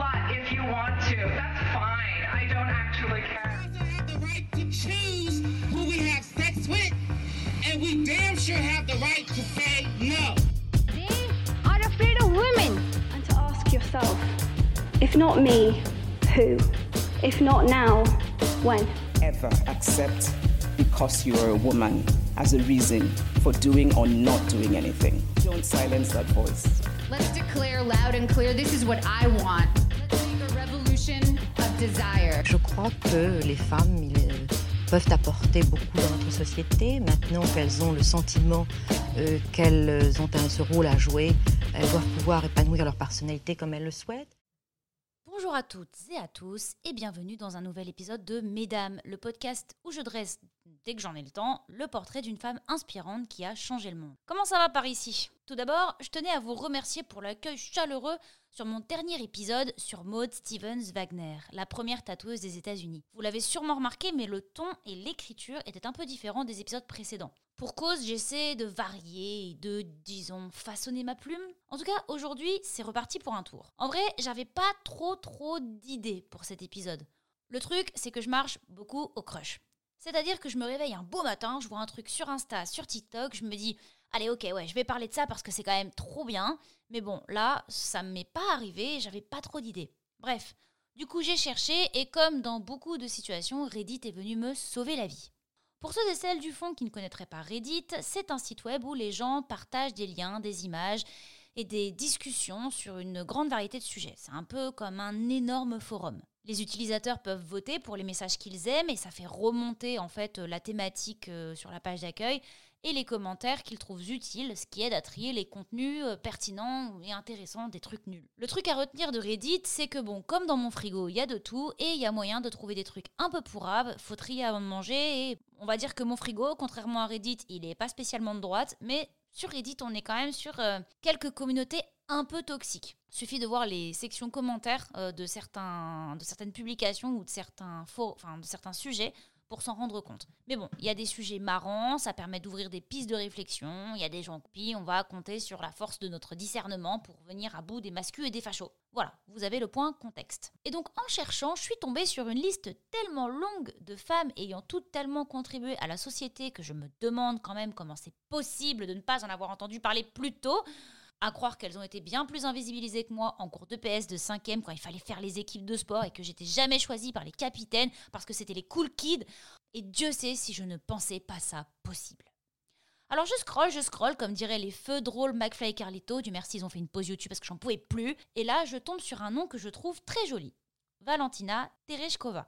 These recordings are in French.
slut if you want to. That's fine. I don't actually care. We have the right to choose who we have sex with, and we damn sure have the right to say no. They are afraid of women. And to ask yourself, if not me, who? If not now, when? ever accept because you are a woman as a reason for doing or not doing anything. Don't silence that voice. Let's declare loud and clear this is what I want. Desire. Je crois que les femmes ils, peuvent apporter beaucoup dans notre société. Maintenant qu'elles ont le sentiment euh, qu'elles ont un, ce rôle à jouer, elles doivent pouvoir épanouir leur personnalité comme elles le souhaitent. Bonjour à toutes et à tous et bienvenue dans un nouvel épisode de Mesdames, le podcast où je dresse, dès que j'en ai le temps, le portrait d'une femme inspirante qui a changé le monde. Comment ça va par ici? Tout d'abord, je tenais à vous remercier pour l'accueil chaleureux sur mon dernier épisode sur Maud Stevens Wagner, la première tatoueuse des États-Unis. Vous l'avez sûrement remarqué, mais le ton et l'écriture étaient un peu différents des épisodes précédents. Pour cause, j'essaie de varier et de, disons, façonner ma plume. En tout cas, aujourd'hui, c'est reparti pour un tour. En vrai, j'avais pas trop trop d'idées pour cet épisode. Le truc, c'est que je marche beaucoup au crush. C'est-à-dire que je me réveille un beau matin, je vois un truc sur Insta, sur TikTok, je me dis, allez, ok, ouais, je vais parler de ça parce que c'est quand même trop bien. Mais bon, là, ça ne m'est pas arrivé, j'avais pas trop d'idées. Bref, du coup, j'ai cherché et comme dans beaucoup de situations, Reddit est venu me sauver la vie. Pour ceux et celles du fond qui ne connaîtraient pas Reddit, c'est un site web où les gens partagent des liens, des images et des discussions sur une grande variété de sujets. C'est un peu comme un énorme forum. Les utilisateurs peuvent voter pour les messages qu'ils aiment et ça fait remonter en fait la thématique euh, sur la page d'accueil et les commentaires qu'ils trouvent utiles, ce qui aide à trier les contenus euh, pertinents et intéressants des trucs nuls. Le truc à retenir de Reddit, c'est que bon, comme dans mon frigo, il y a de tout et il y a moyen de trouver des trucs un peu pourrables, faut trier avant de manger et on va dire que mon frigo, contrairement à Reddit, il est pas spécialement de droite, mais sur Reddit, on est quand même sur euh, quelques communautés un peu toxiques. Suffit de voir les sections commentaires euh, de, certains, de certaines publications ou de certains, faux, de certains sujets pour s'en rendre compte. Mais bon, il y a des sujets marrants, ça permet d'ouvrir des pistes de réflexion, il y a des gens qui on va compter sur la force de notre discernement pour venir à bout des mascus et des fachos. Voilà, vous avez le point contexte. Et donc en cherchant, je suis tombée sur une liste tellement longue de femmes ayant toutes tellement contribué à la société que je me demande quand même comment c'est possible de ne pas en avoir entendu parler plus tôt à croire qu'elles ont été bien plus invisibilisées que moi en cours de PS de 5e quand il fallait faire les équipes de sport et que j'étais jamais choisie par les capitaines parce que c'était les cool kids. Et Dieu sait si je ne pensais pas ça possible. Alors je scroll, je scroll, comme diraient les feux drôles McFly et Carlito. Du merci, ils ont fait une pause YouTube parce que j'en pouvais plus. Et là, je tombe sur un nom que je trouve très joli. Valentina Tereshkova.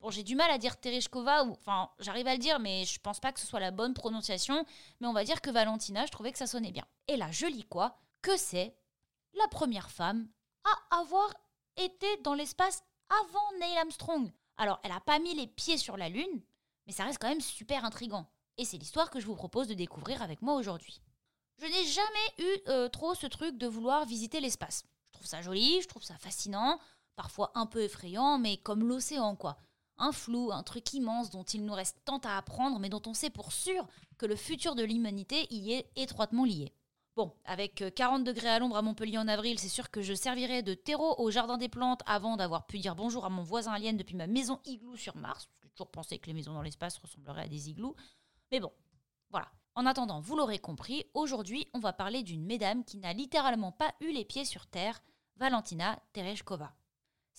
Bon, j'ai du mal à dire Tereshkova, ou enfin, j'arrive à le dire, mais je pense pas que ce soit la bonne prononciation. Mais on va dire que Valentina, je trouvais que ça sonnait bien. Et là, je lis quoi? Que c'est la première femme à avoir été dans l'espace avant Neil Armstrong. Alors, elle a pas mis les pieds sur la Lune, mais ça reste quand même super intrigant. Et c'est l'histoire que je vous propose de découvrir avec moi aujourd'hui. Je n'ai jamais eu euh, trop ce truc de vouloir visiter l'espace. Je trouve ça joli, je trouve ça fascinant, parfois un peu effrayant, mais comme l'océan quoi un flou, un truc immense dont il nous reste tant à apprendre, mais dont on sait pour sûr que le futur de l'humanité y est étroitement lié. Bon, avec 40 degrés à l'ombre à Montpellier en avril, c'est sûr que je servirai de terreau au jardin des plantes avant d'avoir pu dire bonjour à mon voisin alien depuis ma maison igloo sur Mars, j'ai toujours pensé que les maisons dans l'espace ressembleraient à des igloos. Mais bon, voilà. En attendant, vous l'aurez compris, aujourd'hui, on va parler d'une mesdame qui n'a littéralement pas eu les pieds sur Terre, Valentina Tereshkova.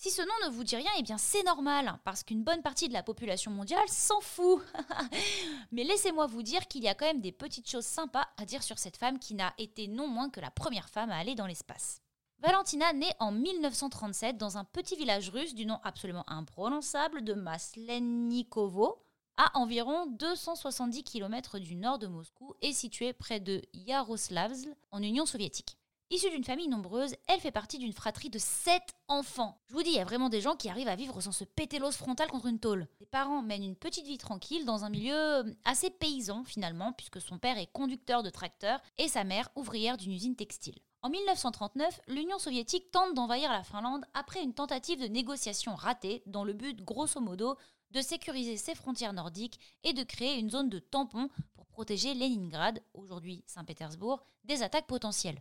Si ce nom ne vous dit rien, eh bien c'est normal, parce qu'une bonne partie de la population mondiale s'en fout. Mais laissez-moi vous dire qu'il y a quand même des petites choses sympas à dire sur cette femme qui n'a été non moins que la première femme à aller dans l'espace. Valentina naît en 1937 dans un petit village russe du nom absolument imprononçable de Maslennikovo, à environ 270 km du nord de Moscou et situé près de Yaroslavl en Union soviétique. Issue d'une famille nombreuse, elle fait partie d'une fratrie de 7 enfants. Je vous dis, il y a vraiment des gens qui arrivent à vivre sans se péter l'os frontal contre une tôle. Ses parents mènent une petite vie tranquille dans un milieu euh, assez paysan finalement, puisque son père est conducteur de tracteur et sa mère ouvrière d'une usine textile. En 1939, l'Union soviétique tente d'envahir la Finlande après une tentative de négociation ratée dans le but, grosso modo, de sécuriser ses frontières nordiques et de créer une zone de tampon pour protéger Leningrad, aujourd'hui Saint-Pétersbourg, des attaques potentielles.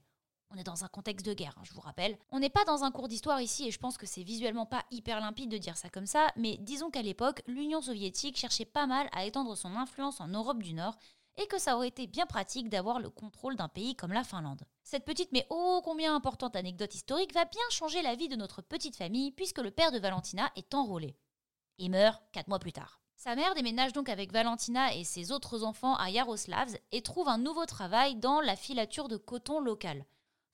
On est dans un contexte de guerre, hein, je vous rappelle. On n'est pas dans un cours d'histoire ici et je pense que c'est visuellement pas hyper limpide de dire ça comme ça, mais disons qu'à l'époque, l'Union soviétique cherchait pas mal à étendre son influence en Europe du Nord et que ça aurait été bien pratique d'avoir le contrôle d'un pays comme la Finlande. Cette petite mais ô combien importante anecdote historique va bien changer la vie de notre petite famille puisque le père de Valentina est enrôlé. Et meurt quatre mois plus tard. Sa mère déménage donc avec Valentina et ses autres enfants à Yaroslavs et trouve un nouveau travail dans la filature de coton local.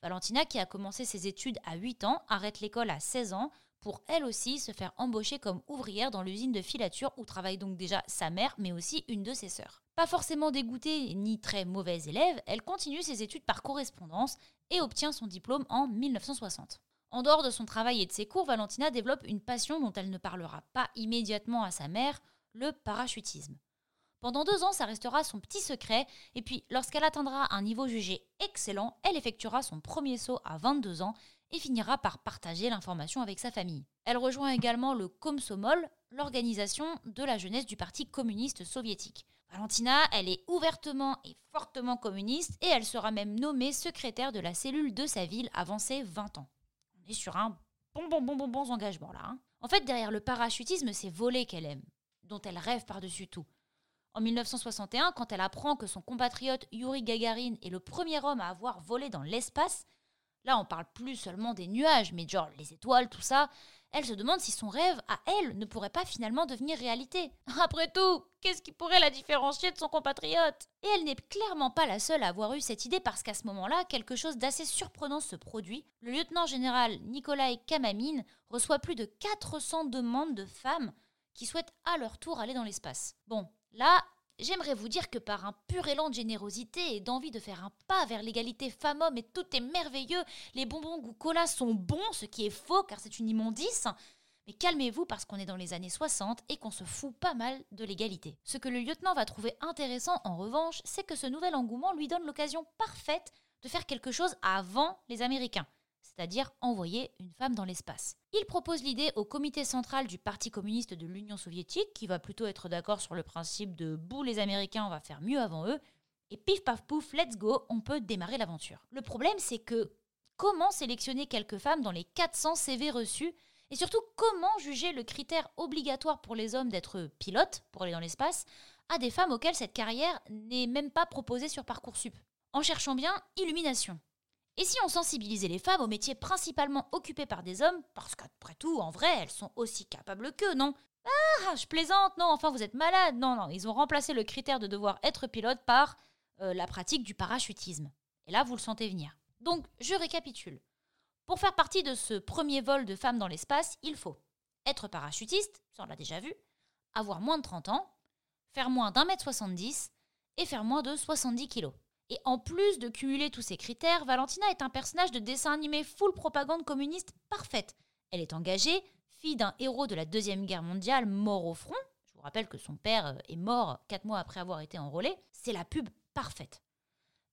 Valentina, qui a commencé ses études à 8 ans, arrête l'école à 16 ans pour elle aussi se faire embaucher comme ouvrière dans l'usine de filature où travaille donc déjà sa mère mais aussi une de ses sœurs. Pas forcément dégoûtée ni très mauvaise élève, elle continue ses études par correspondance et obtient son diplôme en 1960. En dehors de son travail et de ses cours, Valentina développe une passion dont elle ne parlera pas immédiatement à sa mère, le parachutisme. Pendant deux ans, ça restera son petit secret, et puis lorsqu'elle atteindra un niveau jugé excellent, elle effectuera son premier saut à 22 ans et finira par partager l'information avec sa famille. Elle rejoint également le Komsomol, l'organisation de la jeunesse du Parti communiste soviétique. Valentina, elle est ouvertement et fortement communiste et elle sera même nommée secrétaire de la cellule de sa ville avant ses 20 ans. On est sur un bon bon bon bon bon engagement là. Hein. En fait, derrière le parachutisme, c'est voler qu'elle aime, dont elle rêve par-dessus tout. En 1961, quand elle apprend que son compatriote Yuri Gagarin est le premier homme à avoir volé dans l'espace, là on parle plus seulement des nuages, mais genre les étoiles, tout ça, elle se demande si son rêve, à elle, ne pourrait pas finalement devenir réalité. Après tout, qu'est-ce qui pourrait la différencier de son compatriote? Et elle n'est clairement pas la seule à avoir eu cette idée parce qu'à ce moment-là, quelque chose d'assez surprenant se produit. Le lieutenant général Nikolai Kamamine reçoit plus de 400 demandes de femmes qui souhaitent à leur tour aller dans l'espace. Bon, là, J'aimerais vous dire que par un pur élan de générosité et d'envie de faire un pas vers l'égalité femmes-hommes et tout est merveilleux, les bonbons goût cola sont bons, ce qui est faux car c'est une immondice. Mais calmez-vous parce qu'on est dans les années 60 et qu'on se fout pas mal de l'égalité. Ce que le lieutenant va trouver intéressant en revanche, c'est que ce nouvel engouement lui donne l'occasion parfaite de faire quelque chose avant les Américains c'est-à-dire envoyer une femme dans l'espace. Il propose l'idée au comité central du Parti communiste de l'Union soviétique, qui va plutôt être d'accord sur le principe de bouh les Américains, on va faire mieux avant eux, et pif paf pouf, let's go, on peut démarrer l'aventure. Le problème c'est que comment sélectionner quelques femmes dans les 400 CV reçus? Et surtout comment juger le critère obligatoire pour les hommes d'être pilote pour aller dans l'espace à des femmes auxquelles cette carrière n'est même pas proposée sur Parcoursup? En cherchant bien, illumination. Et si on sensibilisait les femmes aux métiers principalement occupés par des hommes, parce qu'après tout, en vrai, elles sont aussi capables qu'eux, non? Ah, je plaisante, non, enfin vous êtes malade, non, non, ils ont remplacé le critère de devoir être pilote par euh, la pratique du parachutisme. Et là, vous le sentez venir. Donc, je récapitule. Pour faire partie de ce premier vol de femmes dans l'espace, il faut être parachutiste, ça on l'a déjà vu, avoir moins de 30 ans, faire moins d'un mètre 70 et faire moins de 70 kilos. Et en plus de cumuler tous ces critères, Valentina est un personnage de dessin animé full propagande communiste parfaite. Elle est engagée, fille d'un héros de la Deuxième Guerre mondiale mort au front. Je vous rappelle que son père euh, est mort quatre mois après avoir été enrôlé. C'est la pub parfaite.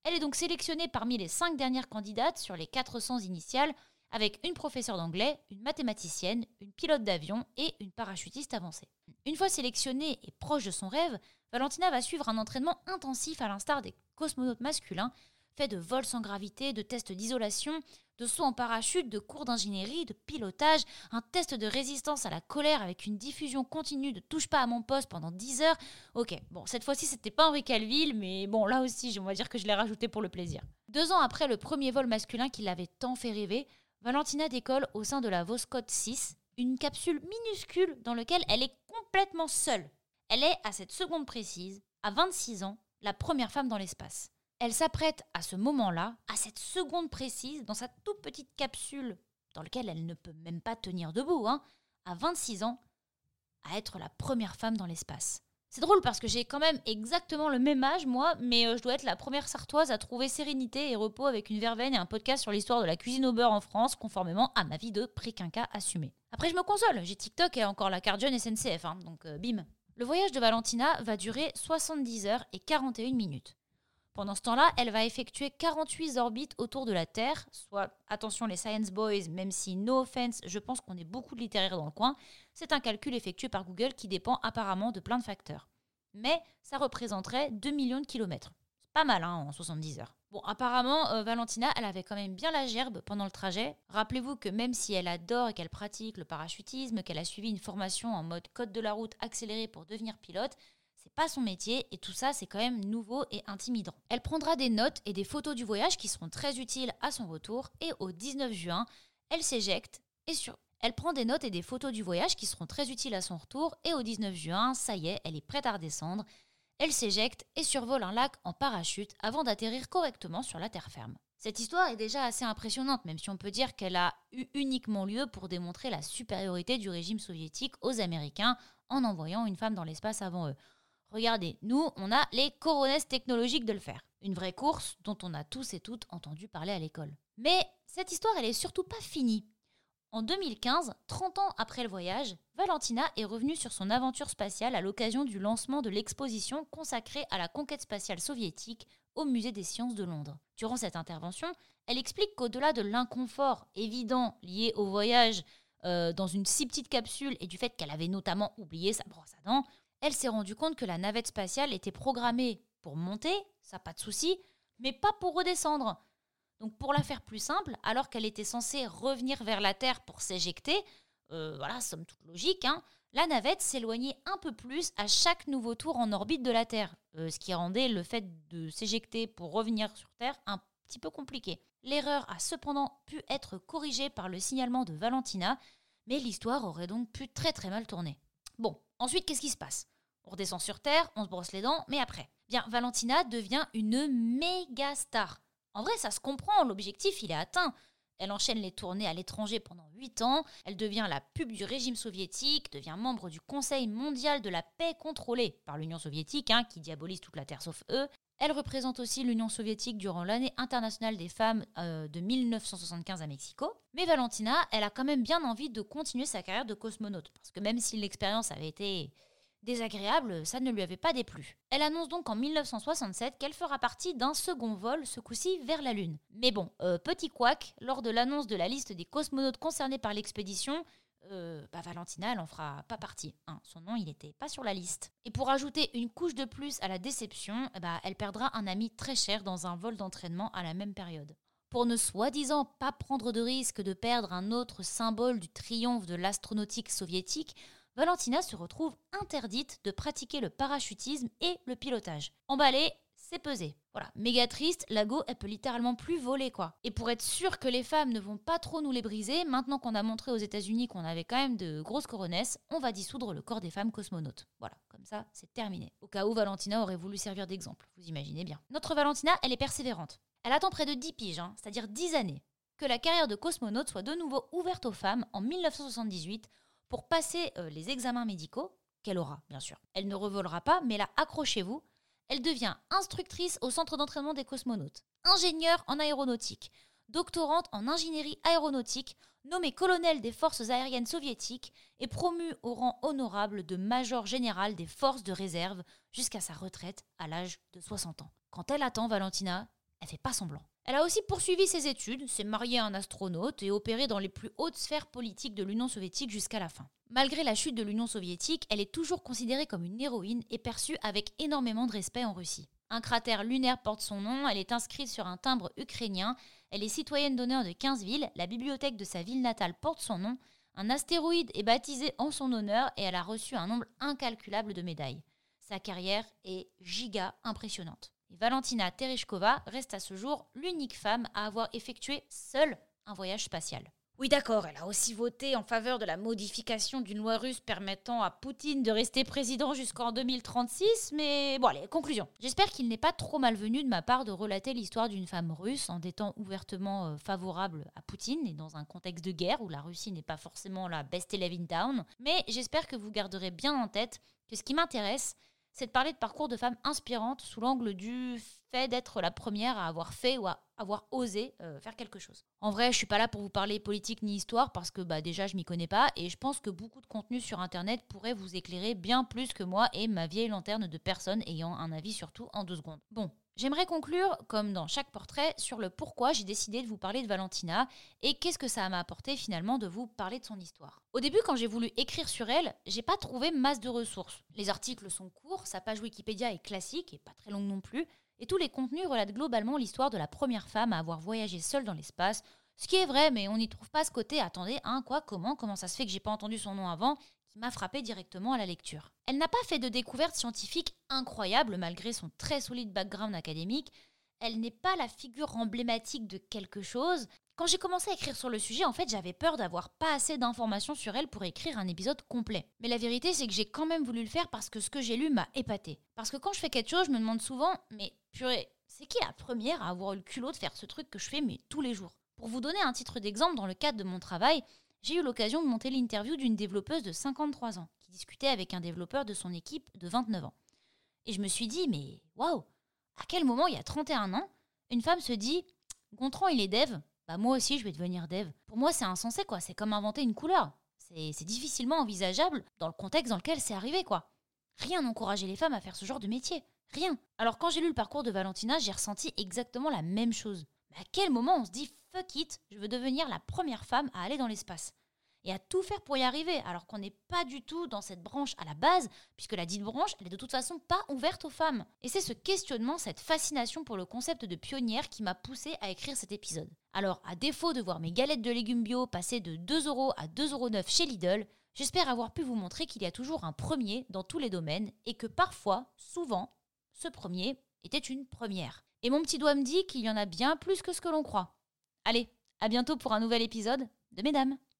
Elle est donc sélectionnée parmi les cinq dernières candidates sur les 400 initiales, avec une professeure d'anglais, une mathématicienne, une pilote d'avion et une parachutiste avancée. Une fois sélectionnée et proche de son rêve, Valentina va suivre un entraînement intensif à l'instar des cosmonautes masculins, fait de vols sans gravité, de tests d'isolation, de sauts en parachute, de cours d'ingénierie, de pilotage, un test de résistance à la colère avec une diffusion continue de touche pas à mon poste pendant 10 heures. Ok, bon, cette fois-ci c'était pas Henri Calville, mais bon, là aussi, on va dire que je l'ai rajouté pour le plaisir. Deux ans après le premier vol masculin qui l'avait tant fait rêver, Valentina décolle au sein de la Voskhod 6, une capsule minuscule dans laquelle elle est complètement seule. Elle est, à cette seconde précise, à 26 ans, la première femme dans l'espace. Elle s'apprête à ce moment-là, à cette seconde précise, dans sa toute petite capsule, dans laquelle elle ne peut même pas tenir debout, hein, à 26 ans, à être la première femme dans l'espace. C'est drôle parce que j'ai quand même exactement le même âge, moi, mais euh, je dois être la première sartoise à trouver sérénité et repos avec une verveine et un podcast sur l'histoire de la cuisine au beurre en France, conformément à ma vie de pré-quinca assumée. Après, je me console, j'ai TikTok et encore la carte jeune SNCF, hein, donc euh, bim. Le voyage de Valentina va durer 70 heures et 41 minutes. Pendant ce temps-là, elle va effectuer 48 orbites autour de la Terre, soit, attention les Science Boys, même si, no offense, je pense qu'on est beaucoup de littéraires dans le coin, c'est un calcul effectué par Google qui dépend apparemment de plein de facteurs. Mais ça représenterait 2 millions de kilomètres. C'est pas mal hein, en 70 heures. Bon, apparemment, euh, Valentina, elle avait quand même bien la gerbe pendant le trajet. Rappelez-vous que même si elle adore et qu'elle pratique le parachutisme, qu'elle a suivi une formation en mode code de la route accéléré pour devenir pilote, c'est pas son métier et tout ça c'est quand même nouveau et intimidant. Elle prendra des notes et des photos du voyage qui seront très utiles à son retour et au 19 juin, elle s'éjecte et sur elle prend des notes et des photos du voyage qui seront très utiles à son retour et au 19 juin, ça y est, elle est prête à redescendre. Elle s'éjecte et survole un lac en parachute avant d'atterrir correctement sur la terre ferme. Cette histoire est déjà assez impressionnante, même si on peut dire qu'elle a eu uniquement lieu pour démontrer la supériorité du régime soviétique aux Américains en envoyant une femme dans l'espace avant eux. Regardez, nous, on a les coronesses technologiques de le faire. Une vraie course dont on a tous et toutes entendu parler à l'école. Mais cette histoire, elle est surtout pas finie. En 2015, 30 ans après le voyage, Valentina est revenue sur son aventure spatiale à l'occasion du lancement de l'exposition consacrée à la conquête spatiale soviétique au Musée des sciences de Londres. Durant cette intervention, elle explique qu'au-delà de l'inconfort évident lié au voyage euh, dans une si petite capsule et du fait qu'elle avait notamment oublié sa brosse à dents, elle s'est rendue compte que la navette spatiale était programmée pour monter, ça pas de souci, mais pas pour redescendre. Donc pour la faire plus simple, alors qu'elle était censée revenir vers la Terre pour s'éjecter, euh, voilà, somme toute logique, hein, la navette s'éloignait un peu plus à chaque nouveau tour en orbite de la Terre, euh, ce qui rendait le fait de s'éjecter pour revenir sur Terre un petit peu compliqué. L'erreur a cependant pu être corrigée par le signalement de Valentina, mais l'histoire aurait donc pu très très mal tourner. Bon, ensuite qu'est-ce qui se passe? On redescend sur Terre, on se brosse les dents, mais après? Bien, Valentina devient une méga star. En vrai, ça se comprend, l'objectif, il est atteint. Elle enchaîne les tournées à l'étranger pendant 8 ans, elle devient la pub du régime soviétique, devient membre du Conseil mondial de la paix contrôlée par l'Union soviétique, hein, qui diabolise toute la Terre sauf eux. Elle représente aussi l'Union soviétique durant l'année internationale des femmes euh, de 1975 à Mexico. Mais Valentina, elle a quand même bien envie de continuer sa carrière de cosmonaute, parce que même si l'expérience avait été désagréable, ça ne lui avait pas déplu. Elle annonce donc en 1967 qu'elle fera partie d'un second vol, ce coup-ci vers la Lune. Mais bon, euh, petit couac, lors de l'annonce de la liste des cosmonautes concernés par l'expédition, euh, bah Valentina, elle en fera pas partie. Hein. son nom, il n'était pas sur la liste. Et pour ajouter une couche de plus à la déception, bah, elle perdra un ami très cher dans un vol d'entraînement à la même période. Pour ne soi-disant pas prendre de risque de perdre un autre symbole du triomphe de l'astronautique soviétique, Valentina se retrouve interdite de pratiquer le parachutisme et le pilotage. Emballée, c'est pesé. Voilà, méga triste, la Go, elle peut littéralement plus voler quoi. Et pour être sûr que les femmes ne vont pas trop nous les briser, maintenant qu'on a montré aux États-Unis qu'on avait quand même de grosses coronesses, on va dissoudre le corps des femmes cosmonautes. Voilà, comme ça, c'est terminé. Au cas où Valentina aurait voulu servir d'exemple, vous imaginez bien. Notre Valentina, elle est persévérante. Elle attend près de 10 piges, hein, c'est-à-dire 10 années, que la carrière de cosmonaute soit de nouveau ouverte aux femmes en 1978 pour passer euh, les examens médicaux, qu'elle aura bien sûr. Elle ne revolera pas, mais là, accrochez-vous, elle devient instructrice au centre d'entraînement des cosmonautes, ingénieure en aéronautique, doctorante en ingénierie aéronautique, nommée colonel des forces aériennes soviétiques et promue au rang honorable de major général des forces de réserve jusqu'à sa retraite à l'âge de 60 ans. Quand elle attend Valentina, elle fait pas semblant. Elle a aussi poursuivi ses études, s'est mariée à un astronaute et opéré dans les plus hautes sphères politiques de l'Union soviétique jusqu'à la fin. Malgré la chute de l'Union soviétique, elle est toujours considérée comme une héroïne et perçue avec énormément de respect en Russie. Un cratère lunaire porte son nom, elle est inscrite sur un timbre ukrainien, elle est citoyenne d'honneur de 15 villes, la bibliothèque de sa ville natale porte son nom, un astéroïde est baptisé en son honneur et elle a reçu un nombre incalculable de médailles. Sa carrière est giga impressionnante. Valentina Tereshkova reste à ce jour l'unique femme à avoir effectué seule un voyage spatial. Oui d'accord, elle a aussi voté en faveur de la modification d'une loi russe permettant à Poutine de rester président jusqu'en 2036, mais bon allez, conclusion. J'espère qu'il n'est pas trop malvenu de ma part de relater l'histoire d'une femme russe en étant ouvertement euh, favorable à Poutine et dans un contexte de guerre où la Russie n'est pas forcément la best élève in town, mais j'espère que vous garderez bien en tête que ce qui m'intéresse, c'est de parler de parcours de femmes inspirantes sous l'angle du fait d'être la première à avoir fait ou à avoir osé euh, faire quelque chose. En vrai, je suis pas là pour vous parler politique ni histoire parce que bah déjà je m'y connais pas et je pense que beaucoup de contenu sur internet pourrait vous éclairer bien plus que moi et ma vieille lanterne de personnes ayant un avis surtout en deux secondes. Bon, J'aimerais conclure, comme dans chaque portrait, sur le pourquoi j'ai décidé de vous parler de Valentina et qu'est-ce que ça m'a apporté finalement de vous parler de son histoire. Au début, quand j'ai voulu écrire sur elle, j'ai pas trouvé masse de ressources. Les articles sont courts, sa page Wikipédia est classique et pas très longue non plus, Et tous les contenus relatent globalement l'histoire de la première femme à avoir voyagé seule dans l'espace, ce qui est vrai, mais on n'y trouve pas ce côté attendez, hein, quoi, comment, comment ça se fait que j'ai pas entendu son nom avant, m'a frappé directement à la lecture. Elle n'a pas fait de découvertes scientifiques incroyables malgré son très solide background académique, elle n'est pas la figure emblématique de quelque chose. Quand j'ai commencé à écrire sur le sujet, en fait, j'avais peur d'avoir pas assez d'informations sur elle pour écrire un épisode complet. Mais la vérité, c'est que j'ai quand même voulu le faire parce que ce que j'ai lu m'a épaté. Parce que quand je fais quelque chose, je me demande souvent, mais purée, c'est qui la première à avoir eu le culot de faire ce truc que je fais mais tous les jours? Pour vous donner un titre d'exemple, dans le cadre de mon travail, j'ai eu l'occasion de monter l'interview d'une développeuse de 53 ans qui discutait avec un développeur de son équipe de 29 ans. Et je me suis dit, mais waouh, à quel moment, il y a 31 ans, une femme se dit Gontran, il est dev, bah moi aussi je vais devenir dev. Pour moi, c'est insensé, quoi. C'est comme inventer une couleur. C'est difficilement envisageable dans le contexte dans lequel c'est arrivé, quoi. Rien n'encourageait les femmes à faire ce genre de métier. Rien. Alors quand j'ai lu le parcours de Valentina, j'ai ressenti exactement la même chose. Mais à quel moment on se dit fuck it, je veux devenir la première femme à aller dans l'espace et à tout faire pour y arriver, alors qu'on n'est pas du tout dans cette branche à la base, puisque la dite branche, elle est de toute façon pas ouverte aux femmes. Et c'est ce questionnement, cette fascination pour le concept de pionnière qui m'a poussé à écrire cet épisode. Alors, à défaut de voir mes galettes de légumes bio passer de 2 euros à 2,9 euros chez Lidl, j'espère avoir pu vous montrer qu'il y a toujours un premier dans tous les domaines et que parfois, souvent, ce premier était une première. Et mon petit doigt me dit qu'il y en a bien plus que ce que l'on croit. Allez, à bientôt pour un nouvel épisode de Mesdames.